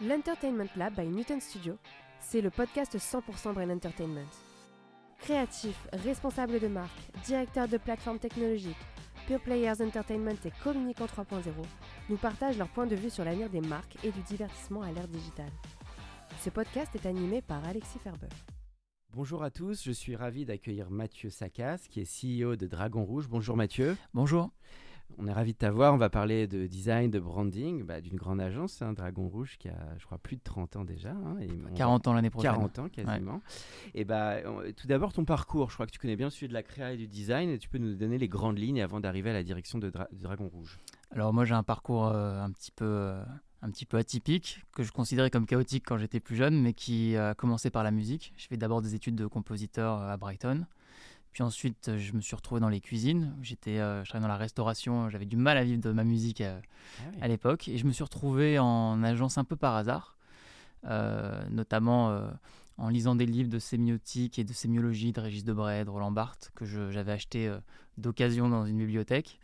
L'Entertainment Lab by Newton Studio, c'est le podcast 100% Brain Entertainment. Créatifs, responsables de marque, directeurs de plateformes technologiques, Pure Players Entertainment et Communicant 3.0 nous partagent leur point de vue sur l'avenir des marques et du divertissement à l'ère digitale. Ce podcast est animé par Alexis Ferbeuf. Bonjour à tous, je suis ravi d'accueillir Mathieu Sakas, qui est CEO de Dragon Rouge. Bonjour Mathieu. Bonjour. On est ravi de t'avoir. On va parler de design, de branding, bah, d'une grande agence, hein, Dragon Rouge, qui a, je crois, plus de 30 ans déjà. hein, et on 40 ans l'année prochaine. 40 ans quasiment. Et bah, on- tout d'abord ton parcours. Je crois que tu connais bien celui de la créa et du design. Et tu peux nous donner les grandes lignes avant d'arriver à la direction de, Dra- de Dragon Rouge. Alors moi j'ai un parcours euh, un petit peu euh, un petit peu atypique que je considérais comme chaotique quand j'étais plus jeune, mais qui a commencé par la musique. Je fais d'abord des études de compositeur euh, à Brighton. Puis ensuite, euh, je me suis retrouvé dans les cuisines. J'étais, euh, je travaillais dans la restauration. J'avais du mal à vivre de ma musique euh, à l'époque. Et je me suis retrouvé en agence un peu par hasard, euh, notamment en lisant des livres de sémiotique et de sémiologie de Régis Debray, de Roland Barthes, que j'avais acheté d'occasion dans une bibliothèque.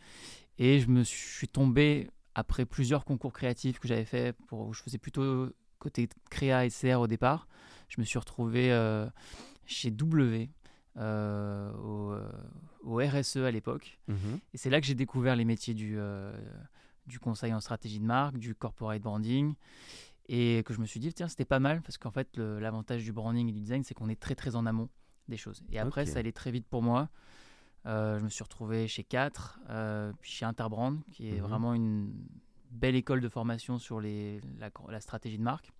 Et je me suis tombé, après plusieurs concours créatifs que j'avais fait, pour, où je faisais plutôt côté créa et CR au départ, je me suis retrouvé chez W. euh, au, euh, au RSE à l'époque. Mhm. Et c'est là que j'ai découvert les métiers du, euh, du conseil en stratégie de marque, du corporate branding, et que je me suis dit, tiens, c'était pas mal, parce qu'en fait, l'avantage du branding et du design, c'est qu'on est très très en amont des choses. Et après, ça allait très vite pour moi. Euh, je me suis retrouvé chez 4, puis chez Interbrand, qui est Mhm. vraiment une belle école de formation sur les, la, la stratégie de marque.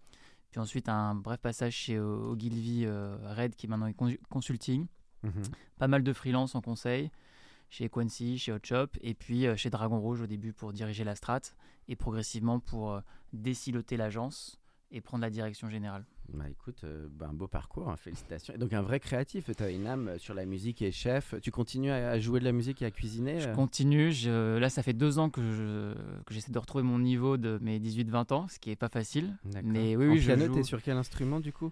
Puis ensuite, un bref passage chez Ogilvy euh, Red, qui est maintenant est consulting Mhm. pas mal de freelance en conseil chez Quincy, chez Hotshop et puis euh, chez Dragon Rouge au début pour diriger la strat et progressivement pour euh, désiloter l'agence et prendre la direction générale. Bah écoute, euh, bah, un beau parcours, hein, félicitations. Et donc un vrai créatif, tu as une âme euh, sur la musique et chef. Tu continues à, jouer de la musique et à cuisiner Je continue, je- là ça fait deux ans que je- que j'essaie de retrouver mon niveau de mes 18-20 ans, ce qui est pas facile. Mais oui, en oui, je joue. t'es sur quel instrument du coup?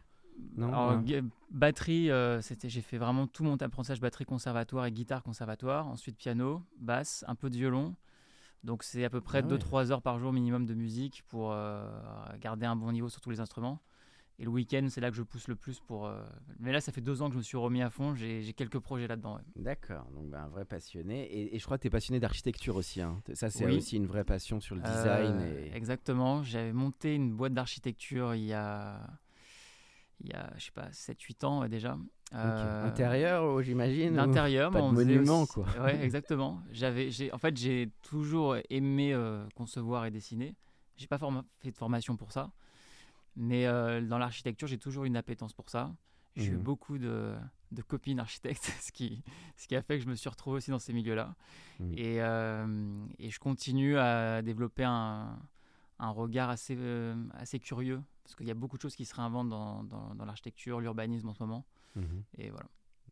Non, Alors, ouais. batterie, euh, c'était, j'ai fait vraiment tout mon apprentissage batterie conservatoire et guitare conservatoire. Ensuite piano, basse, un peu de violon. Donc c'est à peu près Ah ouais. 2-3 heures par jour minimum de musique pour euh, garder un bon niveau sur tous les instruments. Et le week-end, c'est là que je pousse le plus pour. euh, Mais là, ça fait deux ans que je me suis remis à fond. J'ai, j'ai quelques projets là-dedans. ouais. D'accord, donc bah, un vrai passionné. Et, et je crois que tu es passionné d'architecture aussi. hein. Ça, c'est Oui. aussi une vraie passion sur le design. Euh, et... Exactement. J'avais monté une boîte d'architecture il y a, il y a, je sais pas, 7-8 ans ouais, déjà. Euh, Intérieur, oh, j'imagine ou- L'intérieur, pas de faisait monument, aussi- quoi. Ouais, exactement. J'avais, j'ai, en fait, j'ai toujours aimé euh, concevoir et dessiner. J'ai pas fait de formation pour ça, mais euh, dans l'architecture, j'ai toujours eu une appétence pour ça. J'ai eu Mhm. beaucoup de, de copines architectes, ce qui, ce qui a fait que je me suis retrouvé aussi dans ces milieux-là. Mhm. Et, euh, et je continue à développer un, un regard assez, euh, assez curieux, parce qu'il y a beaucoup de choses qui se réinventent dans, dans, dans l'architecture, l'urbanisme en ce moment. Mhm. Et voilà.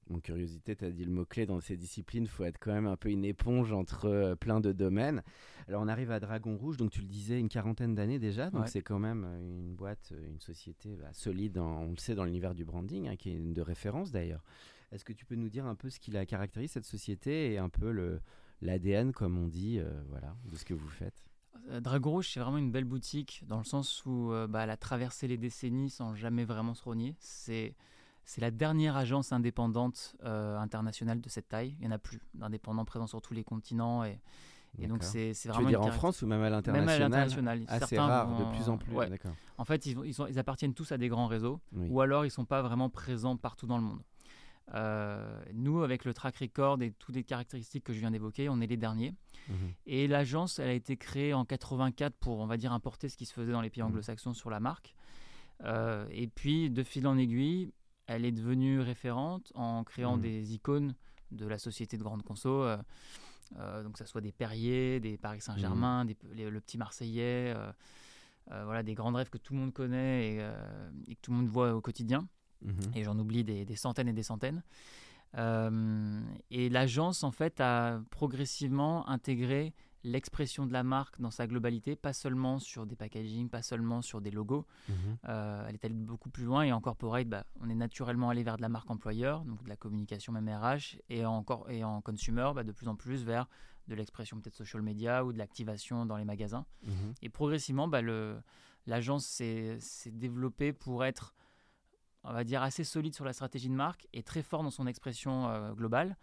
Mon curiosité, tu as dit le mot-clé dans ces disciplines, il faut être quand même un peu une éponge entre euh, plein de domaines. Alors on arrive à Dragon Rouge, donc tu le disais, une quarantaine d'années déjà, donc Ouais. c'est quand même euh, une boîte, une société bah, solide, en- on le sait, dans l'univers du branding, hein, qui est une de référence d'ailleurs. Est-ce que tu peux nous dire un peu ce qui la caractérise, cette société, et un peu l'ADN, comme on dit, euh, voilà, de ce que vous faites? Dragon Rouge, c'est vraiment une belle boutique dans le sens où euh, bah, elle a traversé les décennies sans jamais vraiment se rogner. C'est c'est la dernière agence indépendante euh, internationale de cette taille. Il n'y en a plus d'indépendants présents sur tous les continents. Et, et donc, c'est c'est Tu veux vraiment. dire en France ou même à Même l'international à l'international. Ah, c'est rare, vont- de plus en plus, ouais. d'accord. En fait, ils, ils, sont- ils appartiennent tous à des grands réseaux, Oui. ou alors ils ne sont pas vraiment présents partout dans le monde. Euh, nous, avec le track record et toutes les caractéristiques que je viens d'évoquer, on est les derniers. Mhm. Et l'agence, elle a été créée en 84 pour, on va dire, importer ce qui se faisait dans les pays Mhm. anglo-saxons sur la marque. Euh, et puis, de fil en aiguille, elle est devenue référente en créant Mhm. des icônes de la société de grande conso, euh, donc, que ce soit des Perrier, des Paris Saint-Germain, le petit Marseillais, voilà, des grandes rêves que tout le monde connaît et, que tout le monde voit au quotidien. Mhm. Et j'en oublie des, centaines et des centaines. et l'agence, en fait, a progressivement intégré l'expression de la marque dans sa globalité, pas seulement sur des packaging, pas seulement sur des logos. Mhm. Euh, elle est allée beaucoup plus loin et en corporate, bah, on est naturellement allé vers de la marque employeur, donc de la communication même RH, et, encore, et en consumer, bah, de plus en plus vers de l'expression peut-être social media ou de l'activation dans les magasins. Mhm. Et progressivement, bah, l'agence s'est développée pour être, on va dire, assez solide sur la stratégie de marque et très fort dans son expression euh, globale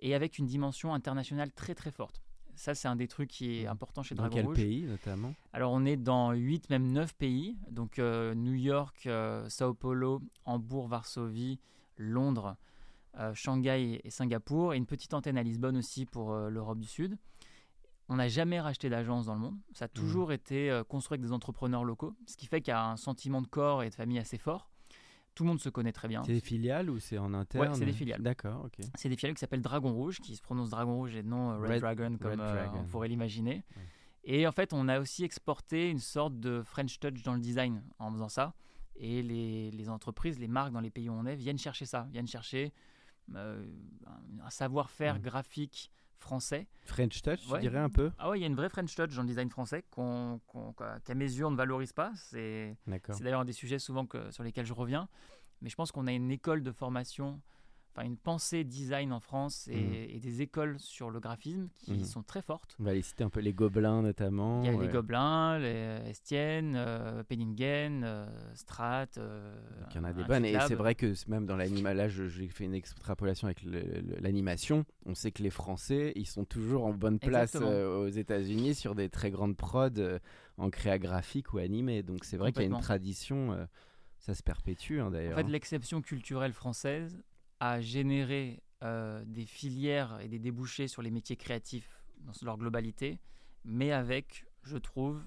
et avec une dimension internationale très très forte. Ça, c'est un des trucs qui est mmh. important chez Dragon Rouge. Dans quel pays notamment? Alors, on est dans 8, même 9 pays. Donc, euh, New York, euh, Sao Paulo, Hambourg, Varsovie, Londres, Shanghai et Singapour. Et une petite antenne à Lisbonne aussi pour l'Europe du Sud. On n'a jamais racheté d'agence dans le monde. Ça a mmh. toujours été construit avec des entrepreneurs locaux. Ce qui fait qu'il y a un sentiment de corps et de famille assez fort. Tout le monde se connaît très bien. C'est des filiales ou c'est en interne Ouais, c'est des filiales. D'accord, ok. C'est des filiales qui s'appellent Dragon Rouge, qui se prononce Dragon Rouge et non Red, Dragon comme euh, on pourrait l'imaginer. Et en fait, on a aussi exporté une sorte de French touch dans le design en faisant ça. Et les, les entreprises, les marques dans les pays où on est viennent chercher ça, viennent chercher euh, un savoir-faire mm. graphique français. French touch, je dirais un peu? Ah ouais, il y a une vraie French touch dans le design français qu'à mes yeux on ne valorise pas. C'est d'ailleurs un des sujets souvent que, sur lesquels je reviens. Mais je pense qu'on a une école de formation enfin une pensée design en France et, mhm. des écoles sur le graphisme qui mhm. sont très fortes. On va les citer un peu les Gobelins notamment. Il y a les Gobelins, les Estienne, euh, Penningen, euh, Strat. Euh, il y en a des bonnes et c'est vrai que même dans l'animation, j'ai fait une extrapolation avec l'animation. On sait que les Français, ils sont toujours en bonne place aux États-Unis sur des très grandes prods en créa graphique ou animé. Donc c'est vrai qu'il y a une tradition ça se perpétue hein, d'ailleurs. En fait, l'exception culturelle française, à générer euh, des filières et des débouchés sur les métiers créatifs dans leur globalité, mais avec, je trouve,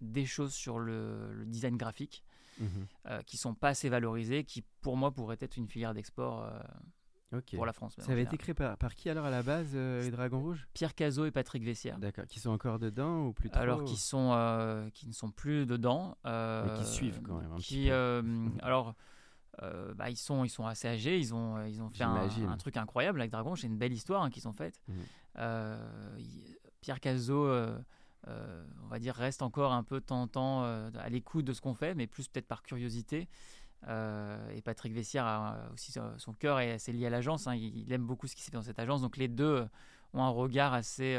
des choses sur le, design graphique qui ne euh, qui sont pas assez valorisées, qui pour moi pourraient être une filière d'export euh, pour la France. Ça avait été créé par, qui alors à la base, les Dragons Rouges? Pierre Cazot et Patrick Vessière. D'accord, qui sont encore dedans ou plus Alors qui sont qui ne sont plus dedans. mais qui suivent quand même. Un qui, petit peu. alors euh, bah, ils, sont, ils sont assez âgés, ils ont, ils ont fait un, truc incroyable avec Dragon, c'est une belle histoire hein, qu'ils ont faite. Mhm. Euh, Pierre Cazot, euh, on va dire, reste encore un peu temps à l'écoute de ce qu'on fait, mais plus peut-être par curiosité. et Patrick Vessière a aussi son cœur et c'est lié à l'agence. Hein. il, aime beaucoup ce qui s'est fait dans cette agence. Donc les deux ont un regard assez,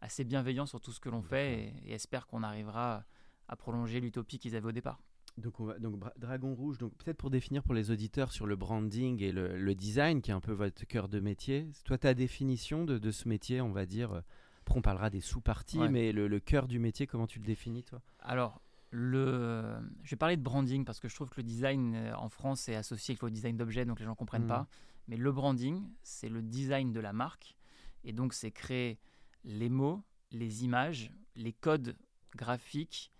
assez bienveillant sur tout ce que l'on fait et, et espèrent qu'on arrivera à prolonger l'utopie qu'ils avaient au départ. Donc, on va, donc Dragon Rouge, donc peut-être pour définir pour les auditeurs sur le branding et le, design, qui est un peu votre cœur de métier. Toi, ta définition de, de, ce métier, on va dire, après on parlera des sous-parties, mais le, le, cœur du métier, comment tu le définis, toi? Alors, le, je vais parler de branding parce que je trouve que le design euh, en France est associé au design d'objets, donc les gens ne comprennent mmh. pas. Mais le branding, c'est le design de la marque. Et donc, c'est créer les mots, les images, les codes graphiques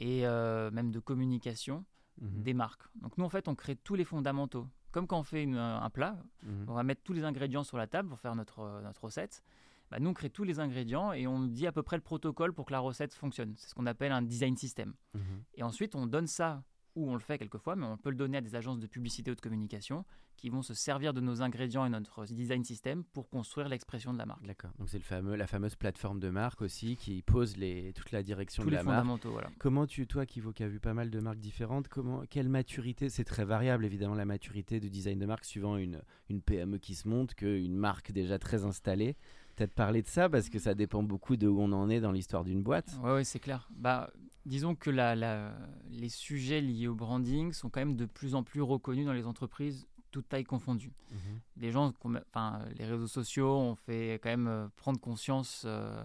et euh, même de communication mhm. des marques. Donc nous, en fait, on crée tous les fondamentaux. Comme quand on fait un plat, mhm. on va mettre tous les ingrédients sur la table pour faire notre, euh, notre recette. Bah, nous, on crée tous les ingrédients et on dit à peu près le protocole pour que la recette fonctionne. C'est ce qu'on appelle un design system. Mhm. Et ensuite, on donne ça ou on le fait quelquefois, mais on peut le donner à des agences de publicité ou de communication qui vont se servir de nos ingrédients et notre design system pour construire l'expression de la marque. D'accord. Donc c'est le fameux, la fameuse plateforme de marque aussi qui pose les, toute la direction de la marque. Voilà. Comment tu, toi qui, qui as vu pas mal de marques différentes, comment, quelle maturité, c'est très variable évidemment la maturité du design de marque suivant une, une PME qui se monte qu'une marque déjà très installée peut-être parler de ça parce que ça dépend beaucoup de où on en est dans l'histoire d'une boîte. Oui, ouais, c'est clair. Bah, disons que la, les sujets liés au branding sont quand même de plus en plus reconnus dans les entreprises, toutes tailles confondues. Mhm. Les gens, enfin, les réseaux sociaux ont fait quand même euh, prendre conscience euh,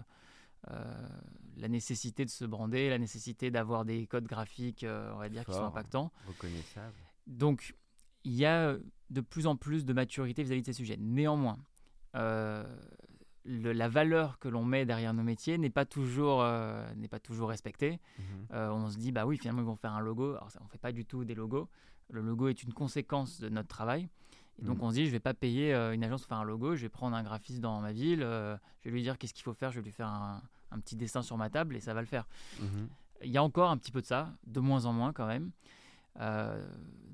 euh, la nécessité de se brander, la nécessité d'avoir des codes graphiques, on va dire, qui sont impactants. Reconnaissables. Donc, il y a de plus en plus de maturité vis-à-vis de ces sujets. Néanmoins, la valeur que l'on met derrière nos métiers n'est pas toujours euh, n'est pas toujours respectée. Mhm. Euh, on se dit bah oui finalement ils vont faire un logo. Alors ça, on fait pas du tout des logos. Le logo est une conséquence de notre travail Et donc Mhm. on se dit, je vais pas payer euh, une agence pour faire un logo, je vais prendre un graphiste dans ma ville, je vais lui dire qu'est-ce qu'il faut faire, je vais lui faire un, un petit dessin sur ma table et ça va le faire. Mhm. Il y a encore un petit peu de ça, de moins en moins quand même. Euh,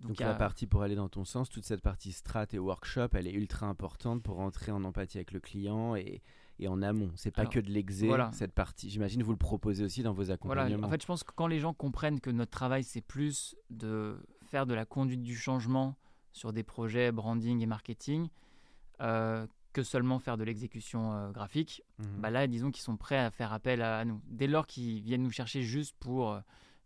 Donc, a- la partie pour aller dans ton sens, toute cette partie strat et workshop, elle est ultra importante pour entrer en empathie avec le client et, et en amont. C'est pas Alors, que de l'exé, voilà. cette partie. J'imagine vous le proposez aussi dans vos Voilà, accompagnements. en fait, je pense que quand les gens comprennent que notre travail, c'est plus de faire de la conduite du changement sur des projets branding et marketing, euh, que seulement faire de l'exécution euh, graphique, Mhm. bah là, disons qu'ils sont prêts à faire appel à, à nous. Dès lors qu'ils viennent nous chercher juste pour euh,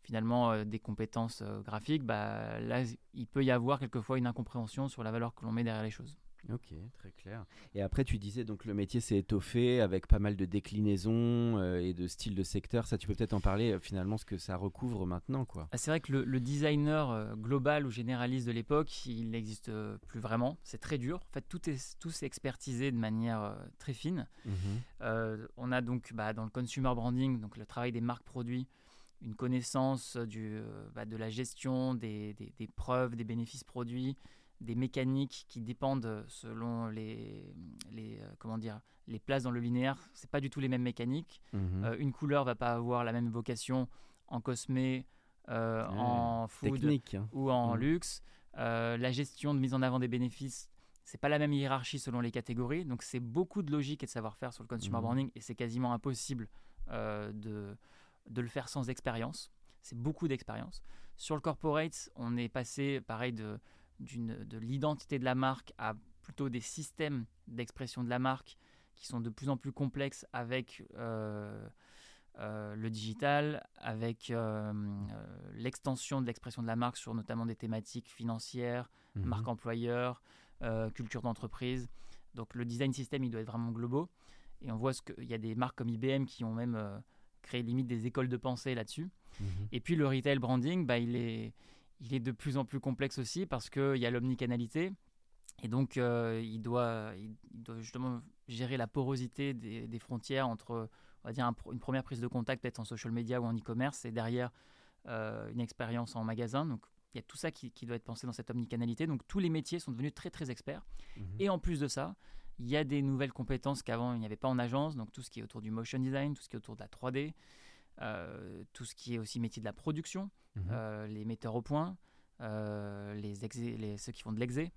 finalement euh, des compétences euh, graphiques, bah, là, il peut y avoir quelquefois une incompréhension sur la valeur que l'on met derrière les choses. Ok, très clair. Et après, tu disais donc le métier s'est étoffé avec pas mal de déclinaisons euh, et de styles de secteur. Ça, tu peux peut-être en parler euh, finalement ce que ça recouvre maintenant, quoi. Ah, C'est vrai que le, le designer euh, global ou généraliste de l'époque, il n'existe plus vraiment. C'est très dur. En fait, tout est, tout s'est expertisé de manière très fine. Euh, on a donc bah, dans le consumer branding, donc le travail des marques produits, une connaissance du, euh, bah, de la gestion des, des- des preuves, des bénéfices produits, des mécaniques qui dépendent selon les, les, euh, comment dire, les places dans le linéaire. C'est pas du tout les mêmes mécaniques. Mhm. Euh, une couleur va pas avoir la même vocation en cosmé, euh, Ouais, en food Technique. hein. ou en Mm. luxe. Euh, la gestion de mise en avant des bénéfices, c'est pas la même hiérarchie selon les catégories. Donc c'est beaucoup de logique et de savoir-faire sur le consumer Mhm. branding et c'est quasiment impossible euh, de, de le faire sans expérience. C'est beaucoup d'expérience. Sur le corporate, on est passé pareil de, l'identité de la marque à plutôt des systèmes d'expression de la marque qui sont de plus en plus complexes avec euh, euh, le digital, avec euh, l'extension de l'expression de la marque sur notamment des thématiques financières, Mhm. marque employeur, culture d'entreprise. Donc le design system, il doit être vraiment globaux. Et on voit ce qu'il y a des marques comme IBM qui ont même créé limite des écoles de pensée là-dessus. Mhm. Et puis le retail branding, bah, il, est, il est de plus en plus complexe aussi parce qu'il y a l'omnicanalité. Et donc, euh, il, doit, il, doit justement gérer la porosité des, des frontières entre, on va dire, un une première prise de contact peut-être en social media ou en e-commerce et derrière euh, une expérience en magasin. Donc, il y a tout ça qui, qui doit être pensé dans cette omnicanalité. Donc, tous les métiers sont devenus très, très experts. Mhm. Et en plus de ça, il y a des nouvelles compétences qu'avant il n'y avait pas en agence, donc tout ce qui est autour du motion design, tout ce qui est autour de la 3D, euh, tout ce qui est aussi métier de la production, Mhm. euh, les metteurs au point, euh, les, exé- les- ceux qui font de l'exé.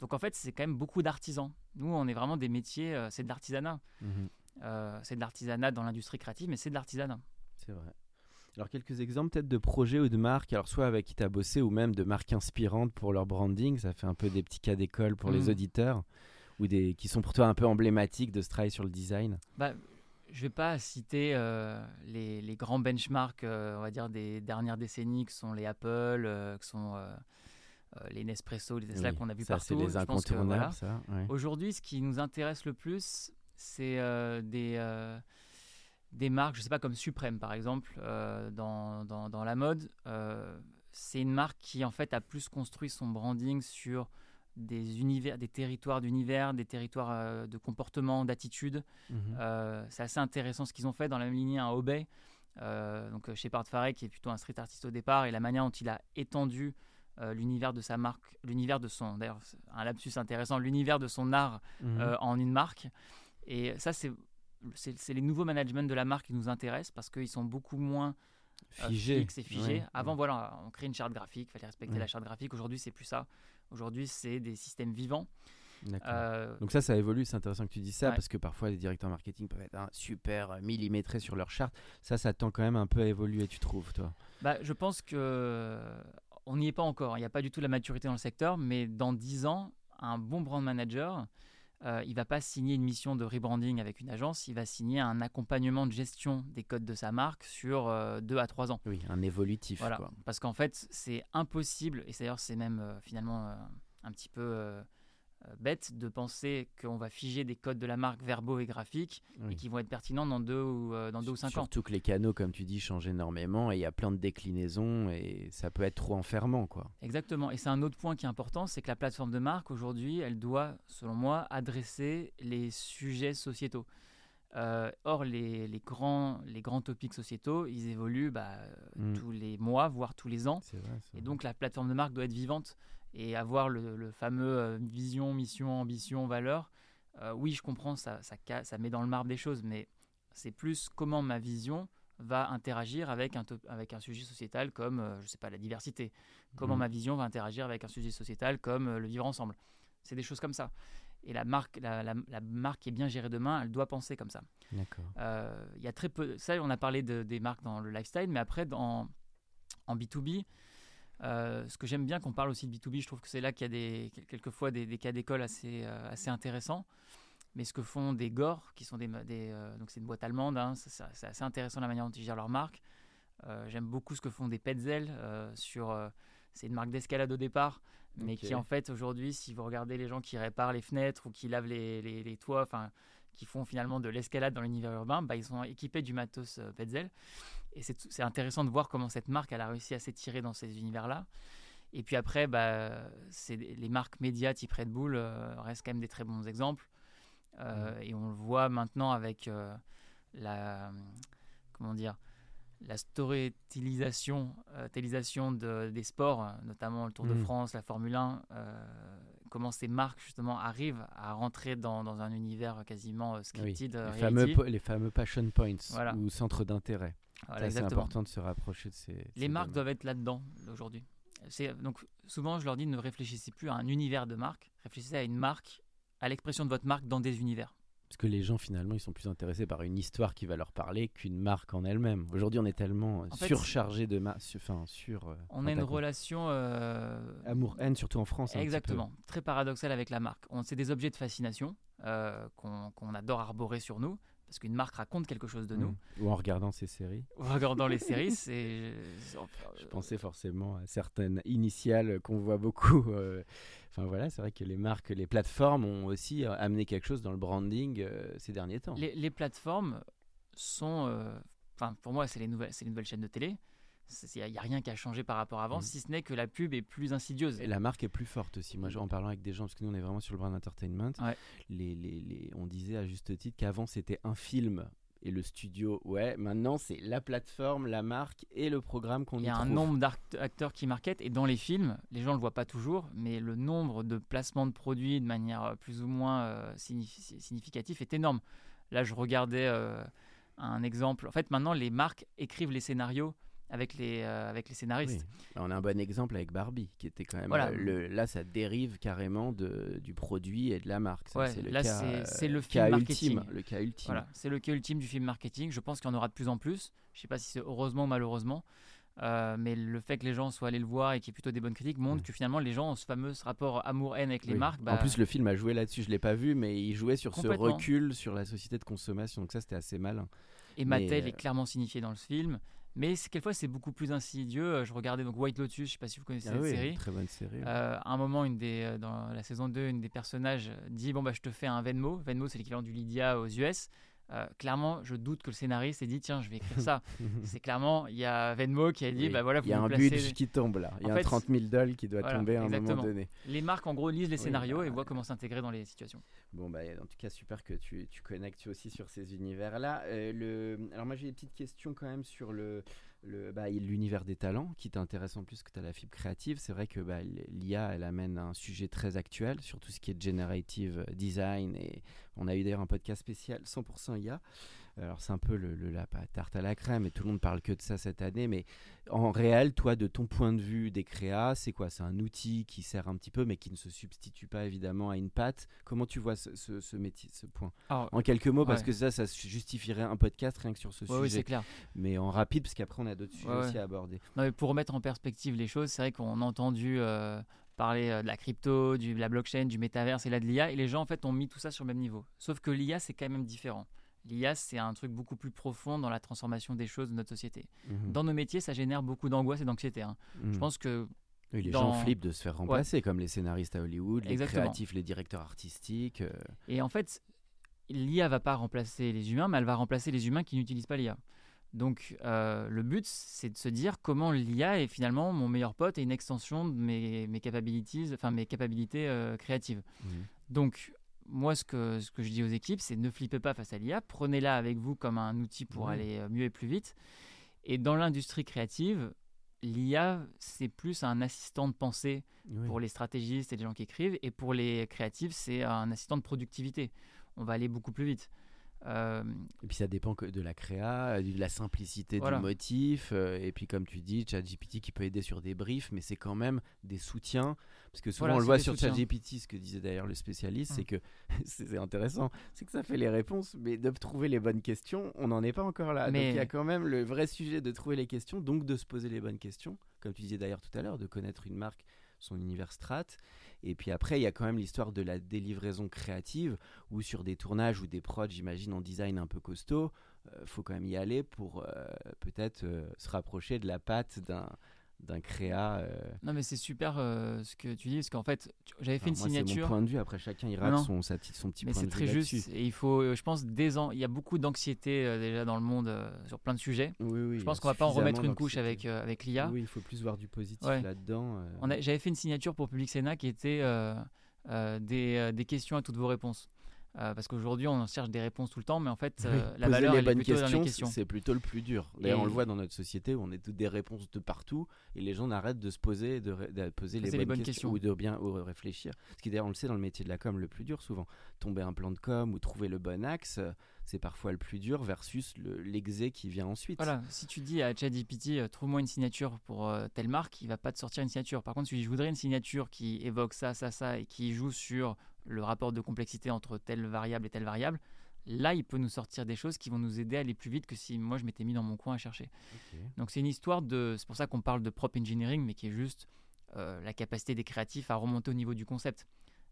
Donc en fait, c'est quand même beaucoup d'artisans. Nous, on est vraiment des métiers, c'est de l'artisanat. Mhm. C'est de l'artisanat dans l'industrie créative, mais c'est de l'artisanat. C'est vrai. Alors quelques exemples peut-être de projets ou de marques, alors soit avec qui tu as bossé ou même de marques inspirantes pour leur branding, ça fait un peu des petits cas d'école pour les Mm. auditeurs, ou des qui sont pour toi un peu emblématiques de ce travail sur le design? Bah, je vais pas citer euh, les, les grands benchmarks, euh, on va dire, des dernières décennies, que sont les Apple, euh, que sont les Nespresso, les Tesla Oui, qu'on a vu ça, partout. c'est les incontournables, voilà. ça. ouais. Aujourd'hui, ce qui nous intéresse le plus, c'est des, des marques, je sais pas, comme Suprême par exemple, euh, dans, dans, dans la mode. Euh, c'est une marque qui en fait a plus construit son branding sur des univers, des territoires d'univers, des territoires euh, de comportement, d'attitude. Mhm. Euh, c'est assez intéressant ce qu'ils ont fait dans la même lignée à Obey. Euh, donc Shepard Fairey qui est plutôt un street artiste au départ et la manière dont il a étendu l'univers de sa marque, l'univers de son, d'ailleurs un lapsus intéressant, l'univers de son art Mhm. en une marque. Et ça c'est les nouveaux managements de la marque qui nous intéressent parce qu'ils sont beaucoup moins Figé. fixes et figés. Ouais, Avant ouais. voilà, on crée une charte graphique, il fallait respecter Ouais. la charte graphique. Aujourd'hui c'est plus ça. Aujourd'hui c'est des systèmes vivants. Euh, Donc ça, ça évolue, c'est intéressant que tu dis ça, Ouais. parce que parfois les directeurs marketing peuvent être hein, super euh, millimétrés sur leur charte. Ça, ça tend quand même un peu à évoluer, tu trouves, toi? Bah, je pense que euh, on n'y est pas encore. Il n'y a pas du tout la maturité dans le secteur, mais dans 10 ans, un bon brand manager, euh, il va pas signer une mission de rebranding avec une agence, il va signer un accompagnement de gestion des codes de sa marque sur 2 à 3 ans. Oui, un évolutif, Voilà. quoi. Parce qu'en fait, c'est impossible, et d'ailleurs c'est même euh, finalement euh, un petit peu euh, euh, bête de penser qu'on va figer des codes de la marque verbaux et graphiques Oui. et qui vont être pertinents dans 2 ou, euh, dans deux ou 5 ans. Surtout que les canaux, comme tu dis, changent énormément et il y a plein de déclinaisons et ça peut être trop enfermant, quoi. Exactement. Et c'est un autre point qui est important, c'est que la plateforme de marque, aujourd'hui, elle doit, selon moi, adresser les sujets sociétaux. Euh, or, les, les grands, les grands topics sociétaux, ils évoluent bah, Mm. tous les mois, voire tous les ans. Vrai. Et donc, la plateforme de marque doit être vivante. Et avoir le, fameux vision, mission, ambition, valeur, oui, je comprends, ça, ça, ça met dans le marbre des choses, mais c'est plus comment ma vision va interagir avec un, avec un sujet sociétal comme, je sais pas, la diversité. Comment mmh. ma vision va interagir avec un sujet sociétal comme le vivre ensemble. C'est des choses comme ça. Et la marque, la, la, marque qui est bien gérée demain, elle doit penser comme ça. D'accord. Euh, il y a très peu. Ça, on a parlé de, des marques dans le lifestyle, mais après, dans, en B2B, euh, ce que j'aime bien qu'on parle aussi de B2B, je trouve que c'est là qu'il y a des, quelquefois des, des cas d'école assez, euh, assez intéressants. Mais ce que font des Gore, qui sont des. des donc, c'est une boîte allemande, hein, c'est, assez intéressant la manière dont ils gèrent leur marque. j'aime beaucoup ce que font des Petzel sur. c'est une marque d'escalade au départ mais qui en fait aujourd'hui, si vous regardez les gens qui réparent les fenêtres ou qui lavent les, les, toits, enfin qui font finalement de l'escalade dans l'univers urbain, bah, ils sont équipés du matos euh, Petzel. Et c'est intéressant de voir comment cette marque elle a réussi à s'étirer dans ces univers-là. Et puis après, bah, les marques médias type Red Bull euh, restent quand même des très bons exemples. Euh, mm. Et on le voit maintenant avec la comment dire la storytellisation euh, des sports, notamment le Tour de mm. France, la Formule 1, euh, comment ces marques justement arrivent à rentrer dans, un univers quasiment euh, scripted. les, fameux, les fameux passion points ou centres d'intérêt. C'est important de se rapprocher de ces. Les marques doivent être là-dedans aujourd'hui. Donc souvent, je leur dis ne réfléchissez plus à un univers de marque, réfléchissez à une marque, à l'expression de votre marque dans des univers. Parce que les gens, finalement, ils sont plus intéressés par une histoire qui va leur parler qu'une marque en elle-même. Aujourd'hui, on est tellement euh, surchargé de marques. Enfin, sur. Euh, on a une relation. Euh, Amour-haine, surtout en France. Exactement. Très paradoxale avec la marque. C'est des objets de fascination qu'on adore arborer sur nous parce qu'une marque raconte quelque chose de nous. Ou en regardant ces séries. Ou en regardant les séries, c'est. Je pensais forcément à certaines initiales qu'on voit beaucoup. Euh, enfin voilà, c'est vrai que les marques, les plateformes ont aussi euh, amené quelque chose dans le branding euh, ces derniers temps. Les, plateformes sont. Enfin, pour moi, c'est les, nouvelles, les nouvelles chaînes de télé. Il n'y a, rien qui a changé par rapport à avant, mm. si ce n'est que la pub est plus insidieuse. Et la marque est plus forte aussi. Moi, en parlant avec des gens, parce que nous, on est vraiment sur le brand entertainment, les, les, les, on disait à juste titre qu'avant, c'était un film et le studio, ouais. Maintenant, c'est la plateforme, la marque et le programme qu'on y Il y a un nombre d'acteurs qui marketent et dans les films, les gens le voient pas toujours, mais le nombre de placements de produits de manière euh, plus ou moins euh, significative est énorme. Là, je regardais euh, un exemple. En fait, maintenant, les marques écrivent les scénarios avec les, euh, avec les scénaristes. On a un bon exemple avec Barbie, qui était quand même. Euh, le, là, ça dérive carrément de, du produit et de la marque. c'est le là, c'est le film marketing. Ultime, le cas ultime. Voilà, c'est le cas ultime du film marketing. Je pense qu'il y en aura de plus en plus. Je ne sais pas si c'est heureusement ou malheureusement. Euh, mais le fait que les gens soient allés le voir et qu'il y ait plutôt des bonnes critiques montre que finalement les gens ont ce fameux rapport amour-haine avec les marques. Bah... En plus, le film a joué là-dessus, je ne l'ai pas vu, mais il jouait sur ce recul sur la société de consommation. Donc ça, c'était assez malin. Et Mattel est clairement signifié dans le film. Mais quelquefois, c'est beaucoup plus insidieux. Euh, je regardais donc White Lotus, je sais pas si vous connaissez ah cette série. Très bonne série. Euh, à un moment, une des, euh, dans la saison 2, une des personnages dit Bon, bah, je te fais un Venmo. Venmo, c'est l'équivalent du Lydia aux US. Euh, clairement, je doute que le scénariste ait dit tiens, je vais écrire ça. c'est clairement, il y a Venmo qui a dit bah voilà, Il y a un budget qui tombe là. Il y a un 30 000 dollars qui doit tomber à un moment donné. Les marques en gros lisent les scénarios bah, et voient comment s'intégrer dans les situations. Bon, bah en tout cas, super que tu, tu connectes aussi sur ces univers là. le... Alors, moi j'ai des petites questions quand même sur le bah, l'univers des talents qui t'intéresse en plus que tu as la fibre créative. C'est vrai que bah, l'IA, elle amène un sujet très actuel sur tout ce qui est generative design. Et on a eu d'ailleurs un podcast spécial 100% IA alors c'est un peu le, la tarte à la crème et tout le monde parle que de ça cette année, mais en réel, toi, de ton point de vue des créas, c'est quoi? C'est un outil qui sert un petit peu, mais qui ne se substitue pas évidemment à une patte. Comment tu vois ce, métier, ce point? En quelques mots, parce que ça, ça justifierait un podcast rien que sur ce sujet. Oui, c'est clair. Mais en rapide, parce qu'après on a d'autres sujets aussi à aborder. pour remettre en perspective les choses, c'est vrai qu'on a entendu. Euh, parler euh, de la crypto, de la blockchain, du métaverse et là de l'IA, et les gens en fait ont mis tout ça sur le même niveau. Sauf que l'IA c'est quand même différent. L'IA, c'est un truc beaucoup plus profond dans la transformation des choses de notre société. Mhm. Dans nos métiers, ça génère beaucoup d'angoisse et d'anxiété. Hein. Je mhm. pense que. les gens flippent de se faire remplacer, comme les scénaristes à Hollywood, les créatifs, les directeurs artistiques. Euh. Et en fait, l'IA va pas remplacer les humains, mais elle va remplacer les humains qui n'utilisent pas l'IA. Donc, euh, le but, c'est de se dire comment l'IA est finalement mon meilleur pote et une extension de mes, mes capabilities, enfin mes capacités euh, créatives. Mhm. Donc, moi, ce que, ce que je dis aux équipes, c'est ne flippez pas face à l'IA, prenez-la avec vous comme un outil pour aller euh, mieux et plus vite. Et dans l'industrie créative, l'IA, c'est plus un assistant de pensée Oui. pour les stratégistes et les gens qui écrivent, et pour les créatifs, c'est un assistant de productivité. On va aller beaucoup plus vite. Euh, Et puis ça dépend que de la créa, euh, de la simplicité Voilà. du motif. euh, et puis comme tu dis, ChatGPT qui peut aider sur des briefs, mais c'est quand même des soutiens. Parce que souvent Voilà, on le voit sur. ChatGPT, ce que disait d'ailleurs le spécialiste, Mm. c'est que c'est intéressant, c'est que ça fait les réponses, mais de trouver les bonnes questions, on n'en est pas encore là. Donc Mais- il y a quand même le vrai sujet de trouver les questions, donc de se poser les bonnes questions, comme tu disais d'ailleurs tout à l'heure, de connaître une marque, son univers strat. Et puis après, il y a quand même l'histoire de la délivraison créative, où sur des tournages ou des prods, j'imagine, en design un peu costaud, euh, faut quand même y aller pour euh, peut-être euh, se rapprocher de la patte d'un d'un créa. euh. non, mais c'est super euh, ce que tu dis, parce qu'en fait, j'avais fait Alors une moi, c'est mon signature. point de vue. Après, chacun ira de non. son, sa petite, son petit Mais point c'est de très vue juste. Et il faut, euh, je pense, des ans. Il y a beaucoup d'anxiété déjà dans le monde sur plein de sujets. Oui, oui, Je pense qu'on va pas en remettre une couche avec, avec l'IA. Oui, il faut plus voir du positif Ouais. là-dedans. J'avais fait une signature pour Public Sénat qui était des, des questions à toutes vos réponses. Euh, parce qu'aujourd'hui, on cherche des réponses tout le temps, mais en fait, Oui, euh, la poser valeur les elle est bonnes plutôt questions, c'est plutôt le plus dur. D'ailleurs, Et- on le voit dans notre société où on est toutes des réponses de partout et les gens n'arrêtent de se poser, de, poser les bonnes, les bonnes questions, questions. ou de bien ou réfléchir. Ce qui d'ailleurs, on le sait dans le métier de la com, le plus dur souvent. Tomber un plan de com ou trouver le bon axe, c'est parfois le plus dur versus le- l'exé qui vient ensuite. Voilà, si tu dis à ChatGPT, euh, trouve-moi une signature pour euh, telle marque, il va pas te sortir une signature. Par contre, si je voudrais une signature qui évoque ça, ça, ça, et qui joue sur le rapport de complexité entre telle variable et telle variable, là, il peut nous sortir des choses qui vont nous aider à aller plus vite que si moi je m'étais mis dans mon coin à chercher. Donc c'est une histoire de, c'est pour ça qu'on parle de prop engineering, mais qui est juste euh, la capacité des créatifs à remonter au niveau du concept.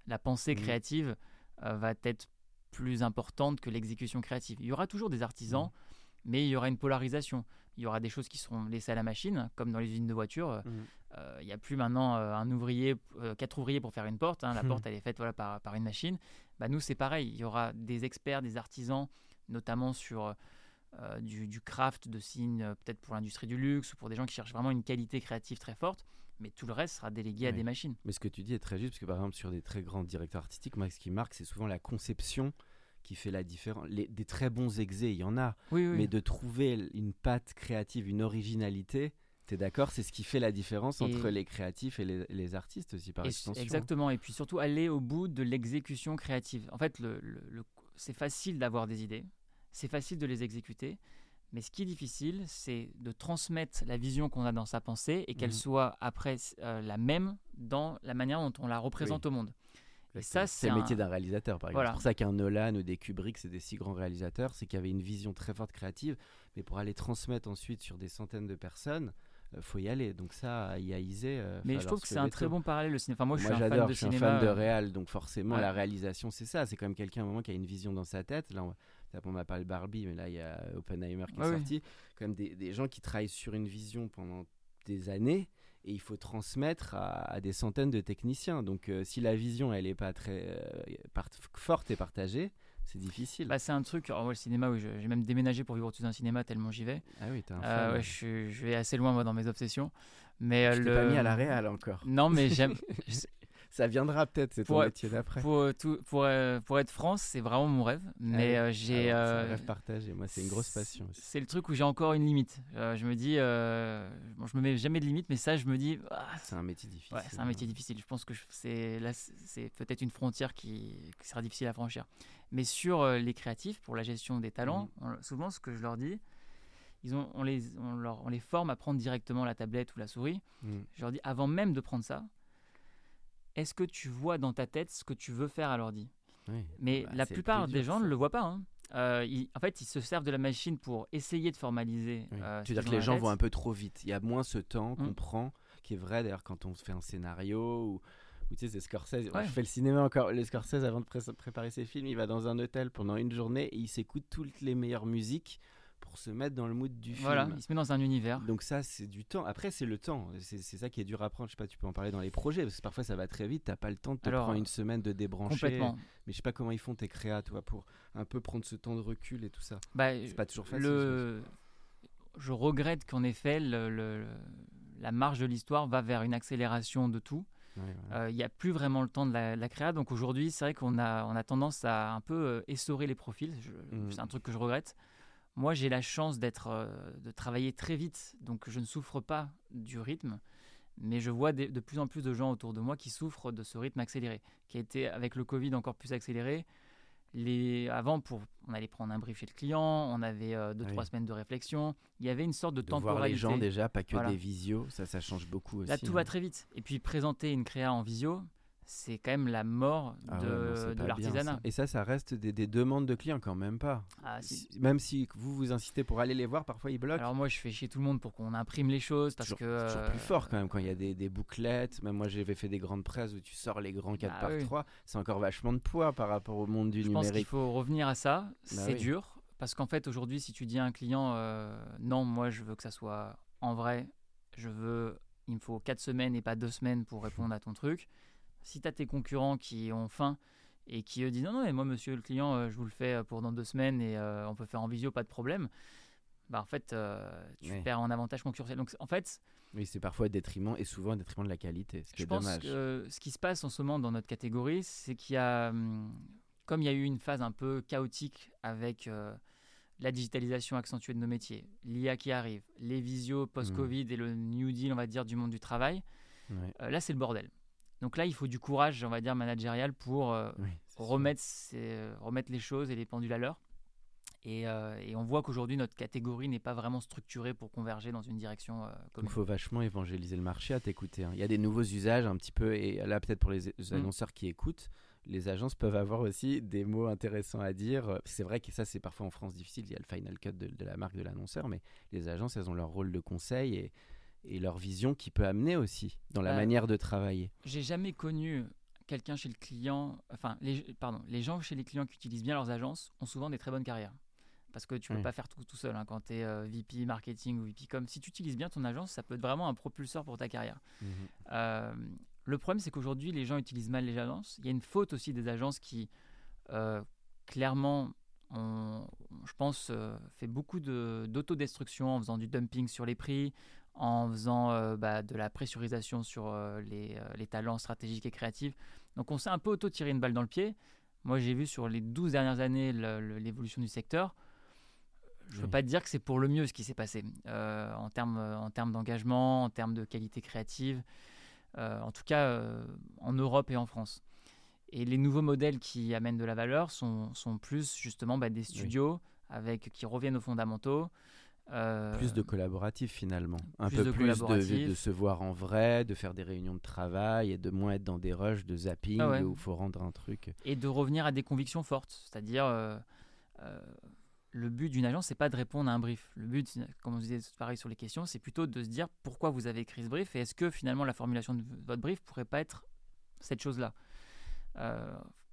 La pensée Mhm. créative euh, va être plus importante que l'exécution créative. Il y aura toujours des artisans, Mhm. Mais il y aura une polarisation. Il y aura des choses qui seront laissées à la machine, comme dans les usines de voitures. Mhm. euh, il n'y a plus maintenant euh, un ouvrier, euh, quatre ouvriers pour faire une porte. hein. La porte, elle est faite voilà, par, par une machine. Bah, nous, c'est pareil. Il y aura des experts, des artisans, notamment sur euh, du, du craft, de signes, peut-être pour l'industrie du luxe ou pour des gens qui cherchent vraiment une qualité créative très forte. Mais tout le reste sera délégué à des machines. Mais ce que tu dis est très juste, parce que par exemple, sur des très grands directeurs artistiques, moi, ce qui marque, c'est souvent la conception qui fait la différence. Les- des très bons exés, il y en a, Oui, oui. mais de trouver une patte créative, une originalité, tu es d'accord C'est ce qui fait la différence Et- entre les créatifs et les, les artistes aussi, par Et- extension. Exactement. Et puis surtout aller au bout de l'exécution créative. En fait, le, le- le- c'est facile d'avoir des idées, c'est facile de les exécuter, mais ce qui est difficile, c'est de transmettre la vision qu'on a dans sa pensée et qu'elle Mhm. soit après euh, la même dans la manière dont on la représente au monde. Et ça, c'est le un- métier d'un réalisateur, par exemple. Voilà. C'est pour ça qu'un Nolan ou des Kubrick, c'est des si grands réalisateurs, c'est qu'il y avait une vision très forte créative, mais pour aller transmettre ensuite sur des centaines de personnes, euh, faut y aller. Donc ça, à IAISé, euh, Mais je trouve que c'est un très bon parallèle le cinéma. Enfin, moi, je suis un fan de je suis un cinéma. fan de euh, réal, donc forcément Ouais. la réalisation c'est ça, c'est quand même quelqu'un à un moment qui a une vision dans sa tête. Là, on, on m'a parlé de Barbie, mais là il y a Oppenheimer qui est Ouais, oui. sorti. Quand même des, des gens qui travaillent sur une vision pendant des années et il faut transmettre à, à des centaines de techniciens. Donc euh, si la vision elle est pas très euh, part- forte et partagée, c'est difficile. Bah, c'est un truc. Alors, moi, le cinéma, oui, j'ai même déménagé pour vivre au-dessus d'un cinéma tellement j'y vais. ah oui, t'es un Euh, fan. ouais, je, vais assez loin moi dans mes obsessions. Mais Je le... pas mis à la réal encore. Non, mais j'aime. Ça viendra peut-être, c'est ton métier d'après. pour, euh, pour, euh, pour être France, c'est vraiment mon rêve. Mais Ah euh, oui. j'ai. C'est un euh, rêve partagé, moi c'est une grosse passion aussi. C'est le truc où j'ai encore une limite. Euh, je me dis, euh, bon, je me mets jamais de limite, mais ça, je me dis, ah, C'est un métier difficile. ouais, c'est un métier difficile. Je pense que c'est là, c'est- c'est peut-être une frontière qui, qui sera difficile à franchir. Mais sur euh, les créatifs, pour la gestion des talents, Mhm. on- souvent ce que je leur dis, ils ont, on, les, on, leur- on les forme à prendre directement la tablette ou la souris. Mm. Je leur dis, avant même de prendre ça, est-ce que tu vois dans ta tête ce que tu veux faire à l'ordi? Oui. mais Bah, la plupart des gens ça. ne le voient pas. hein. Euh, ils- en fait, ils se servent de la machine pour essayer de formaliser. Oui. euh, tu veux dire que les gens vont un peu trop vite. Il y a moins ce temps qu'on Mm. prend, qui est vrai d'ailleurs quand on fait un scénario ou, ou tu sais, c'est Scorsese. Ouais. Je fais le cinéma encore. Le Scorsese, avant de pré- préparer ses films, il va dans un hôtel pendant une journée et il s'écoute toutes les meilleures musiques pour se mettre dans le mood du Voilà, film. il se met dans un univers. Donc ça, c'est du temps. Après, c'est le temps. C'est ça qui est dur à prendre. Je sais pas, tu peux en parler dans les projets, parce que parfois ça va très vite. T'as pas le temps de te Alors, prendre une semaine de débrancher. Complètement. Mais je sais pas comment ils font tes créas, toi, pour un peu prendre ce temps de recul et tout ça. Bah, C'est pas toujours facile. le... Je regrette qu'en effet, le- le- la marge de l'histoire va vers une accélération de tout. ouais. Euh, Il n'y a plus vraiment le temps de la, la créa. Donc aujourd'hui, c'est vrai qu'on a, on a tendance à un peu euh, essorer les profils. Mhm. C'est un truc que je regrette. Moi, j'ai la chance d'être, euh, de travailler très vite, donc je ne souffre pas du rythme, mais je vois de, de plus en plus de gens autour de moi qui souffrent de ce rythme accéléré, qui a été avec le Covid encore plus accéléré. Les, avant, pour, on allait prendre un brief chez le client, on avait euh, deux, Oui. trois semaines de réflexion. Il y avait une sorte de, De voir temporalité. les gens déjà, pas que Voilà. des visios, ça, ça change beaucoup aussi. Là, tout hein. va très vite. Et puis, présenter une créa en visio, c'est quand même la mort Ah de, ouais, c'est l'artisanat. Et ça, ça reste des, des demandes de clients quand même pas. Ah, si. Même si vous vous incitez pour aller les voir, parfois ils bloquent. Alors, moi, je fais chier tout le monde pour qu'on imprime les choses parce toujours, que. c'est toujours euh, plus fort quand même quand il y a des, des bouclettes. Même moi, j'avais fait des grandes presses où tu sors les grands 4 Bah par oui. 3 C'est encore vachement de poids par rapport au monde du Je pense qu'il numérique. faut revenir à ça. c'est oui. dur parce qu'en fait, aujourd'hui, si tu dis à un client euh, non, moi, je veux que ça soit en vrai, je veux, il me faut 4 semaines et pas 2 semaines pour répondre à ton truc. Si tu as tes concurrents qui ont faim et qui eux disent non, non, mais moi, monsieur le client, euh, je vous le fais euh, pour dans 2 semaines et euh, on peut faire en visio, pas de problème. Bah, en fait, tu perds en avantage concurrentiel. Donc, en fait, Oui, c'est parfois au détriment et souvent au détriment de la qualité, ce qui je est pense dommage. que ce qui se passe en ce moment dans notre catégorie, c'est qu'il y a, hum, comme il y a eu une phase un peu chaotique avec la digitalisation accentuée de nos métiers, l'IA qui arrive, les visios post-Covid Mmh. et le New Deal, on va dire, du monde du travail, Ouais. euh, là, c'est le bordel. Donc là, il faut du courage, on va dire, managérial pour euh, Oui, remettre, ces- remettre les choses et les pendules à l'heure. Et, euh, et on voit qu'aujourd'hui, notre catégorie n'est pas vraiment structurée pour converger dans une direction euh, Il commune. faut vachement évangéliser le marché à t'écouter. hein. Il y a des nouveaux usages un petit peu, et là peut-être pour les les Mm. annonceurs qui écoutent, les agences peuvent avoir aussi des mots intéressants à dire. C'est vrai que ça c'est parfois en France difficile, il y a le final cut de, de la marque de l'annonceur, mais les agences elles ont leur rôle de conseil et, et leur vision qui peut amener aussi dans la Euh, manière de travailler. J'ai jamais connu quelqu'un chez le client, enfin, les, pardon, les gens chez les clients qui utilisent bien leurs agences ont souvent des très bonnes carrières. Parce que tu peux Oui. pas faire tout tout seul hein, quand tu es VP marketing ou VP com. Si tu utilises bien ton agence, ça peut être vraiment un propulseur pour ta carrière. Euh, le problème, c'est qu'aujourd'hui, les gens utilisent mal les agences. Il y a une faute aussi des agences qui, euh, clairement, ont, je pense, euh, fait beaucoup de- d'autodestruction en faisant du dumping sur les prix, en faisant euh, bah, de la pressurisation sur euh, les, euh, les talents stratégiques et créatifs. Donc on s'est un peu auto-tiré une balle dans le pied. Moi, j'ai vu sur les 12 dernières années l'évolution du secteur. Je ne Oui. pas te dire que c'est pour le mieux ce qui s'est passé en termes en termes d'engagement, en termes de qualité créative, en tout cas en Europe et en France. Et les nouveaux modèles qui amènent de la valeur sont, sont plus justement bah, des studios avec, qui reviennent aux fondamentaux. Euh, Plus de collaboratif finalement. Un plus peu de plus de, se voir en vrai, de faire des réunions de travail et de moins être dans des rushs de zapping Ah ouais. où il faut rendre un truc. et de revenir à des convictions fortes. C'est-à-dire, euh, euh, le but d'une agence, c'est pas de répondre à un brief. Le but, comme on disait pareil sur les questions, c'est plutôt de se dire pourquoi vous avez écrit ce brief et est-ce que finalement la formulation de votre brief pourrait pas être cette chose-là?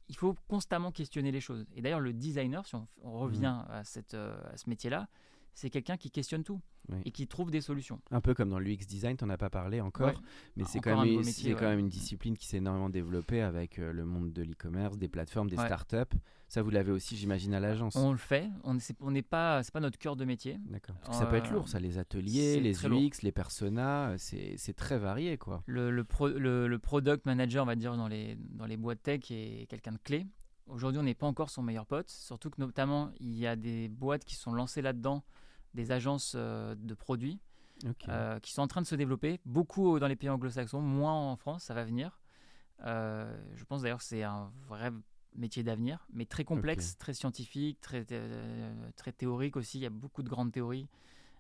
Il faut constamment questionner les choses. Et d'ailleurs, le designer, si on, on revient à, cette, à ce métier-là, c'est quelqu'un qui questionne tout Oui. et qui trouve des solutions. Un peu comme dans l'UX design, t'en as pas parlé encore, Ouais. mais c'est Encore quand, un même, nouveau c'est quand même une discipline qui s'est énormément développée avec euh, le monde de l'e-commerce, des plateformes, des Ouais. startups. Ça, vous l'avez aussi, j'imagine, à l'agence. On le fait, on n'est pas, c'est pas notre cœur de métier. D'accord. Parce que ça peut être Euh, lourd, ça, les ateliers, les lourd. UX, les personas, euh, c'est c'est très varié, quoi. le, le, pro- le- le product manager, on va dire, dans les, dans les boîtes tech est quelqu'un de clé. Aujourd'hui, on n'est pas encore son meilleur pote, surtout que notamment, il y a des boîtes qui sont lancées là-dedans, des agences euh, de produits, euh, qui sont en train de se développer, beaucoup dans les pays anglo-saxons, moins en France, ça va venir. Euh, je pense d'ailleurs que c'est un vrai métier d'avenir, mais très complexe, très scientifique, très, très théorique aussi. Il y a beaucoup de grandes théories.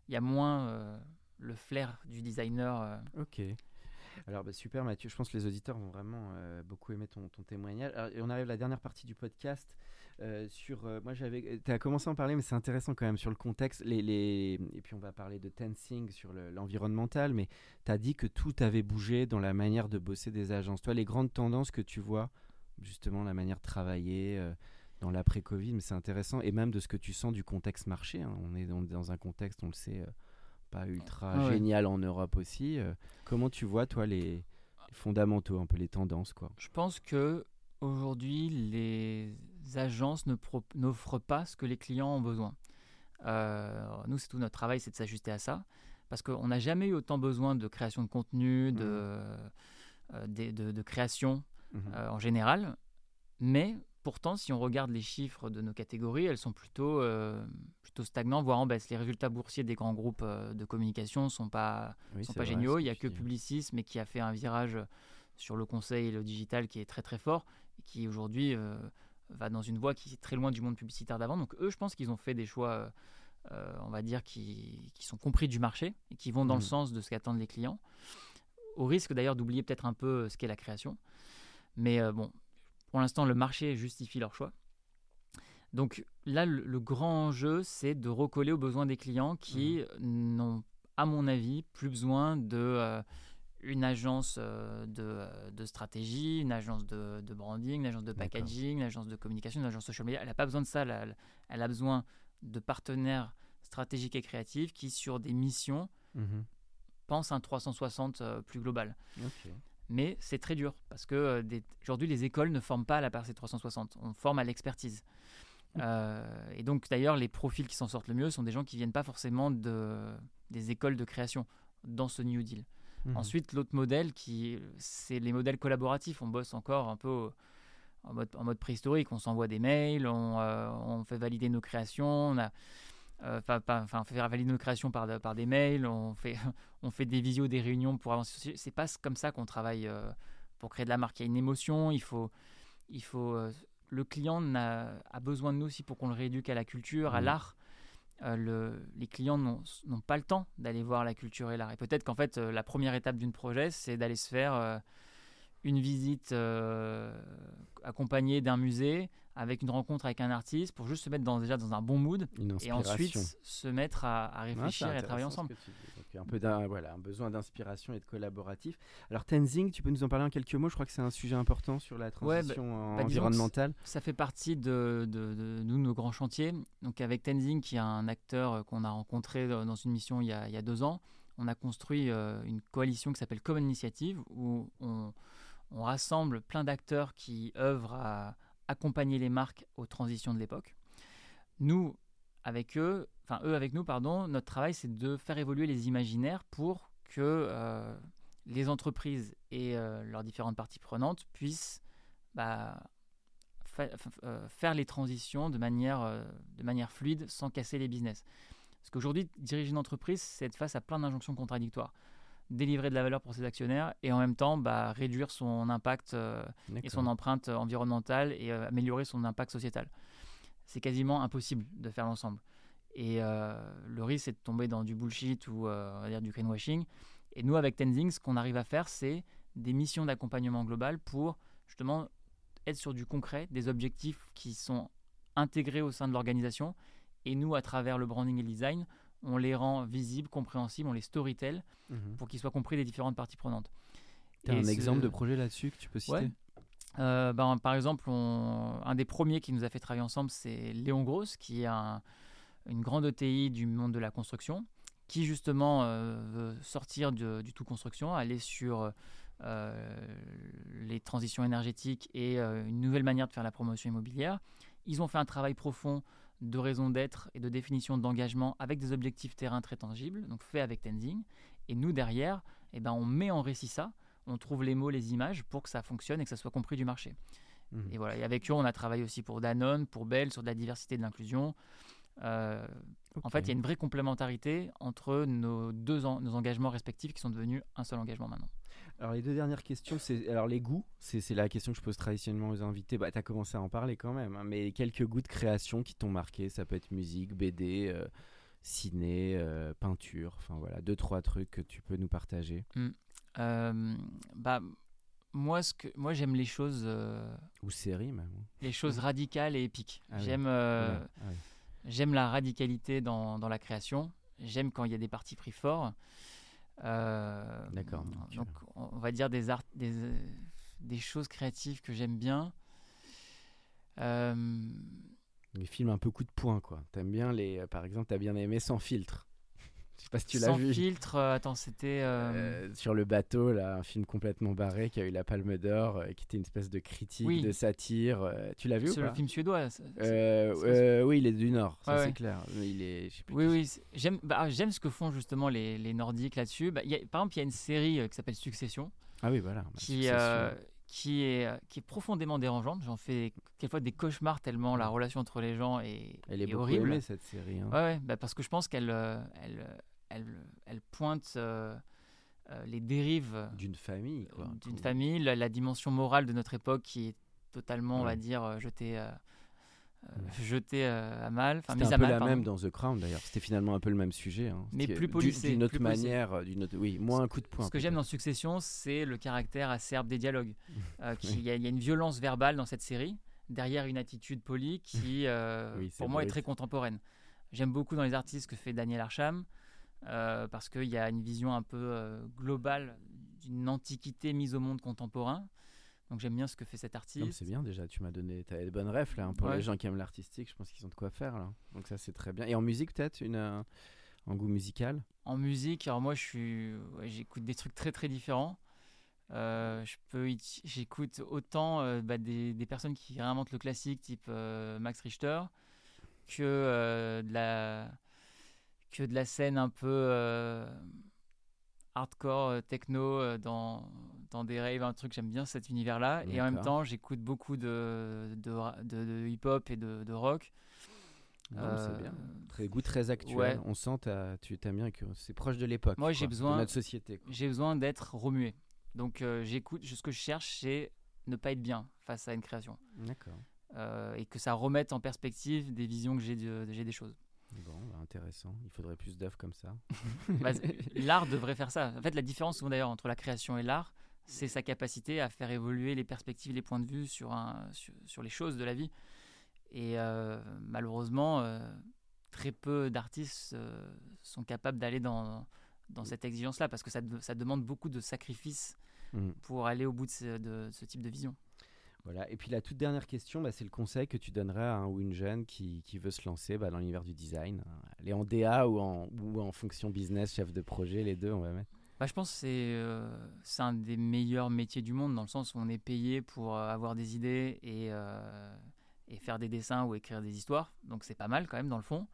Il y a moins le flair du designer. Ok. Alors bah, super Mathieu, je pense que les auditeurs vont vraiment euh, beaucoup aimer ton, ton témoignage. Alors, on arrive à la dernière partie du podcast euh, sur. euh, moi j'avais, tu as commencé à en parler, mais c'est intéressant quand même sur le contexte. Les, les, et puis on va parler de tensing sur le- l'environnemental, mais tu as dit que tout avait bougé dans la manière de bosser des agences. Toi, les grandes tendances que tu vois, justement la manière de travailler. euh, dans l'après-Covid, mais c'est intéressant, et même de ce que tu sens du contexte marché. hein. On, est dans, dans un contexte, on le sait, euh, pas ultra Ah ouais. génial en Europe aussi. euh, Comment tu vois, toi, les, les fondamentaux, un peu les tendances, quoi? Je pense que aujourd'hui, les agences n'offrent pas ce que les clients ont besoin. Euh, nous, c'est tout notre travail, c'est de s'ajuster à ça, parce qu'on n'a jamais eu autant besoin de création de contenu, de, euh, de, de création Mhm. euh, en général, mais pourtant, si on regarde les chiffres de nos catégories, elles sont plutôt, plutôt stagnantes, voire en baisse. Les résultats boursiers des grands groupes de communication ne sont pas, sont pas géniaux. Il n'y a que Publicis, mais qui a fait un virage sur le conseil et le digital qui est très très fort, et qui aujourd'hui va dans une voie qui est très loin du monde publicitaire d'avant. Donc eux, je pense qu'ils ont fait des choix, on va dire, qui, qui, sont compris du marché et qui vont dans le mmh. sens de ce qu'attendent les clients au risque d'ailleurs d'oublier peut-être un peu euh, ce qu'est la création. Mais euh, bon, pour l'instant, le marché justifie leur choix. Donc là, le, grand enjeu, c'est de recoller aux besoins des clients qui mmh. n'ont, à mon avis, plus besoin de euh, une agence de, de, stratégie, une agence de, de, branding, une agence de packaging, une agence de communication, une agence social media. Elle n'a pas besoin de ça. Elle, elle, a besoin de partenaires stratégiques et créatifs qui, sur des missions, mmh pense un 360 euh, plus global. Mais c'est très dur parce que euh, aujourd'hui, les écoles ne forment pas à la percée 360, on forme à l'expertise. Euh, et donc, d'ailleurs, les profils qui s'en sortent le mieux sont des gens qui viennent pas forcément de, des écoles de création dans ce New Deal. Mhm. Ensuite, l'autre modèle, qui, c'est les modèles collaboratifs. On bosse encore un peu en mode, en mode préhistorique. On s'envoie des mails, on, on, fait valider nos créations. On a, euh, enfin, faire valider nos créations par, par des mails, on fait, on fait des visios, des réunions pour avancer. C'est pas comme ça qu'on travaille euh, pour créer de la marque. Il y a une émotion, il faut, il faut, euh, le client a, a, besoin de nous aussi pour qu'on le rééduque à la culture, à mmh. l'art. Le, les clients n'ont pas le temps d'aller voir la culture et l'art. Et peut-être qu'en fait, la première étape d'une projet, c'est d'aller se faire une visite accompagnée d'un musée avec une rencontre avec un artiste pour juste se mettre dans, déjà dans un bon mood et ensuite se mettre à, réfléchir et à travailler ensemble. un peu d'un voilà, un besoin d'inspiration et de collaboratif. Alors Tenzing, tu peux nous en parler en quelques mots? Je crois que c'est un sujet important sur la bah, transition bah, environnementale. Ça fait partie de, de, nous, nos grands chantiers. Donc avec Tenzing, qui est un acteur qu'on a rencontré dans une mission il y a, il y a deux ans, on a construit euh, une coalition qui s'appelle Common Initiative où on, on rassemble plein d'acteurs qui œuvrent à accompagner les marques aux transitions de l'époque. Nous, avec eux, enfin eux avec nous, pardon, notre travail c'est de faire évoluer les imaginaires pour que euh, les entreprises et euh, leurs différentes parties prenantes puissent bah, euh, faire les transitions de manière, de manière fluide sans casser les business. Parce qu'aujourd'hui, diriger une entreprise, c'est être face à plein d'injonctions contradictoires délivrer de la valeur pour ses actionnaires et en même temps bah, réduire son impact euh, et son empreinte environnementale et euh, améliorer son impact sociétal. C'est quasiment impossible de faire l'ensemble. Et euh, le risque, c'est de tomber dans du bullshit ou on va dire du greenwashing. Et nous, avec Tenzing, ce qu'on arrive à faire, c'est des missions d'accompagnement global pour justement être sur du concret, des objectifs qui sont intégrés au sein de l'organisation. Et nous, à travers le branding et le design, on les rend visibles, compréhensibles, on les storytell mhm. pour qu'ils soient compris des différentes parties prenantes. Tu as un exemple de projet là-dessus que tu peux citer euh, ben, Par exemple, un des premiers qui nous a fait travailler ensemble, c'est Léon Gross, qui est une grande ETI du monde de la construction, qui justement euh, veut sortir du tout construction, aller sur euh, les transitions énergétiques et une nouvelle manière de faire la promotion immobilière. Ils ont fait un travail profond de raison d'être et de définition d'engagement avec des objectifs terrain très tangibles, donc fait avec Tenzing. Et nous, derrière, eh ben, on met en récit ça, on trouve les mots, les images pour que ça fonctionne et que ça soit compris du marché. Mmh. Et voilà. Et avec eux, on a travaillé aussi pour Danone, pour Bell, sur de la diversité et de l'inclusion. Euh, en fait, il y a une vraie complémentarité entre nos deux nos engagements respectifs qui sont devenus un seul engagement maintenant. Alors les deux dernières questions, c'est alors les goûts, c'est la question que je pose traditionnellement aux invités. Bah, tu as commencé à en parler quand même, hein, mais quelques goûts de création qui t'ont marqué, ça peut être musique, BD, euh, ciné, euh, peinture, enfin voilà, deux trois trucs que tu peux nous partager. Mmh. Euh, bah moi ce que moi j'aime les choses ou séries même. Les choses radicales et épiques. Ah j'aime ah j'aime la radicalité dans, dans la création. J'aime quand il y a des parties pris forts. Euh, D'accord. Donc, on va dire des, art, des, des choses créatives que j'aime bien. Euh, les films un peu coup de poing, quoi. T'aimes bien les. Euh, par exemple, t'as bien aimé Sans filtre. Je sais pas si tu l'as vu. Sans filtre, attends, c'était. sur le bateau, là, un film complètement barré qui a eu la Palme d'Or, qui était une espèce de critique, de satire. tu l'as vu C'est le film suédois. oui, il est du Nord, ça c'est clair. Il est, oui, oui. J'aime bah, j'aime ce que font justement les, les Nordiques là-dessus. Bah, par exemple, il y a une série qui s'appelle Succession. Ah oui, voilà. Bah, qui, qui est, qui est profondément dérangeante. J'en fais quelquefois des cauchemars tellement la relation entre les gens est, Elle est, horrible. aimée, cette série. hein. Ouais, ouais, bah parce que je pense qu'elle euh, elle, elle, elle pointe euh, euh, les dérives D'une famille, quoi. d'une famille, la, la dimension morale de notre époque qui est totalement, on va dire, euh, jetée, euh, jetée euh, à mal, enfin C'était un peu la pardon. même dans The Crown d'ailleurs. C'était finalement un peu le même sujet. hein. Mais plus policé, D'une autre manière, euh, d'une autre... oui, moins un coup de poing. Ce que j'aime dans Succession, c'est le caractère acerbe des dialogues. Euh, Oui. Il y, a- il y a une violence verbale dans cette série, derrière une attitude polie qui, euh, Oui, pour moi, est très contemporaine. J'aime beaucoup dans les artistes que fait Daniel Arsham, euh, parce qu'il y a une vision un peu globale d'une antiquité mise au monde contemporain. Donc j'aime bien ce que fait cet artiste. C'est bien déjà, tu m'as donné t'as des bonnes refs là. hein, pour Ouais. les gens qui aiment l'artistique, je pense qu'ils ont de quoi faire là. Donc ça c'est très bien. Et en musique peut-être, une, euh, en goût musical? En musique, alors moi, je suis, ouais, j'écoute des trucs très très différents. Euh, je peux, j'écoute autant euh, bah, des, des personnes qui réinventent le classique, type euh, Max Richter, que euh, de la, que de la scène un peu euh, hardcore euh, techno euh, dans dans des raves, un truc. J'aime bien cet univers-là. Et en même temps, j'écoute beaucoup de de, de- de hip-hop et de, de rock. Non, Euh, bien. Très goût très actuel. ouais. On sent t'as- tu t'aimes bien que c'est proche de l'époque. Moi, j'ai besoin- de notre société. j'ai besoin d'être remué. Donc euh, j'écoute, ce que je cherche, c'est ne pas être bien face à une création. D'accord. Euh, et que ça remette en perspective des visions que j'ai de- j'ai des choses. Bon, bah, intéressant. Il faudrait plus d'œuvres comme ça. Bah, l'art devrait faire ça. En fait, la différence souvent, d'ailleurs entre la création et l'art, c'est sa capacité à faire évoluer les perspectives, les points de vue sur, un, sur, sur les choses de la vie. Et euh, malheureusement, euh, très peu d'artistes euh, sont capables d'aller dans, dans cette exigence-là parce que ça, de- ça demande beaucoup de sacrifices Mhm. pour aller au bout de ce, de ce type de vision. Voilà. Et puis la toute dernière question, bah, c'est le conseil que tu donnerais à un ou une jeune qui, qui veut se lancer bah, dans l'univers du design. Elle est en DA ou en, ou en fonction business, chef de projet, les deux, on va mettre. Bah, je pense que c'est euh, un des meilleurs métiers du monde dans le sens où on est payé pour euh, avoir des idées et, euh, et faire des dessins ou écrire des histoires. Donc c'est pas mal quand même dans le fond.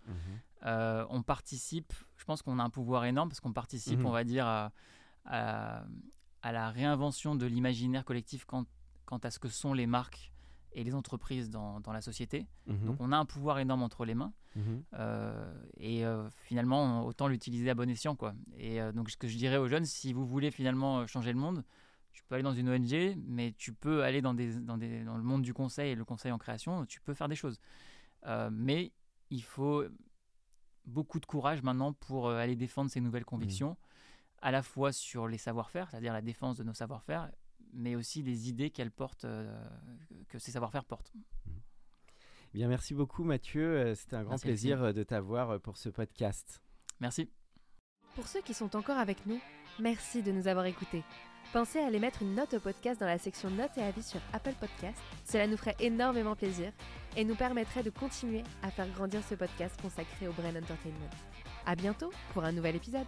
Euh, on participe, je pense qu'on a un pouvoir énorme parce qu'on participe, Mhm. on va dire, à, à- à la réinvention de l'imaginaire collectif quant, quant à ce que sont les marques et les entreprises dans, dans la société. Mhm. Donc on a un pouvoir énorme entre les mains. Mhm. Euh, et euh, finalement, autant l'utiliser à bon escient. Quoi. Et euh, donc, ce que je dirais aux jeunes, si vous voulez finalement changer le monde, tu peux aller dans une ONG, mais tu peux aller dans, des, dans, des, dans le monde du conseil et le conseil en création, tu peux faire des choses. Mais il faut beaucoup de courage maintenant pour aller défendre ces nouvelles convictions, à la fois sur les savoir-faire, c'est-à-dire la défense de nos savoir-faire, mais aussi les idées qu'elles portent, euh, que ces savoir-faire portent. Bien, merci beaucoup Mathieu. Euh, C'était un grand Merci, plaisir euh, de t'avoir pour ce podcast. Merci. Pour ceux qui sont encore avec nous, merci de nous avoir écoutés. Pensez à aller mettre une note au podcast dans la section notes et avis sur Apple Podcast. Cela nous ferait énormément plaisir et nous permettrait de continuer à faire grandir ce podcast consacré au Brain Entertainment. À bientôt pour un nouvel épisode.